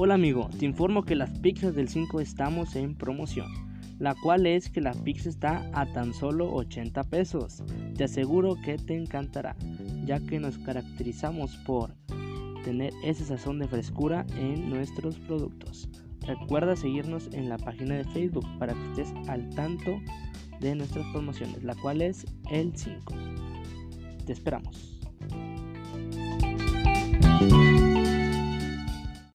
Hola amigo, te informo que las pizzas del 5 estamos en promoción, la cual es que la pizza está a tan solo 80 pesos. Te aseguro que te encantará, ya que nos caracterizamos por tener ese sazón de frescura en nuestros productos. Recuerda seguirnos en la página de Facebook para que estés al tanto de nuestras promociones, la cual es el 5. Te esperamos.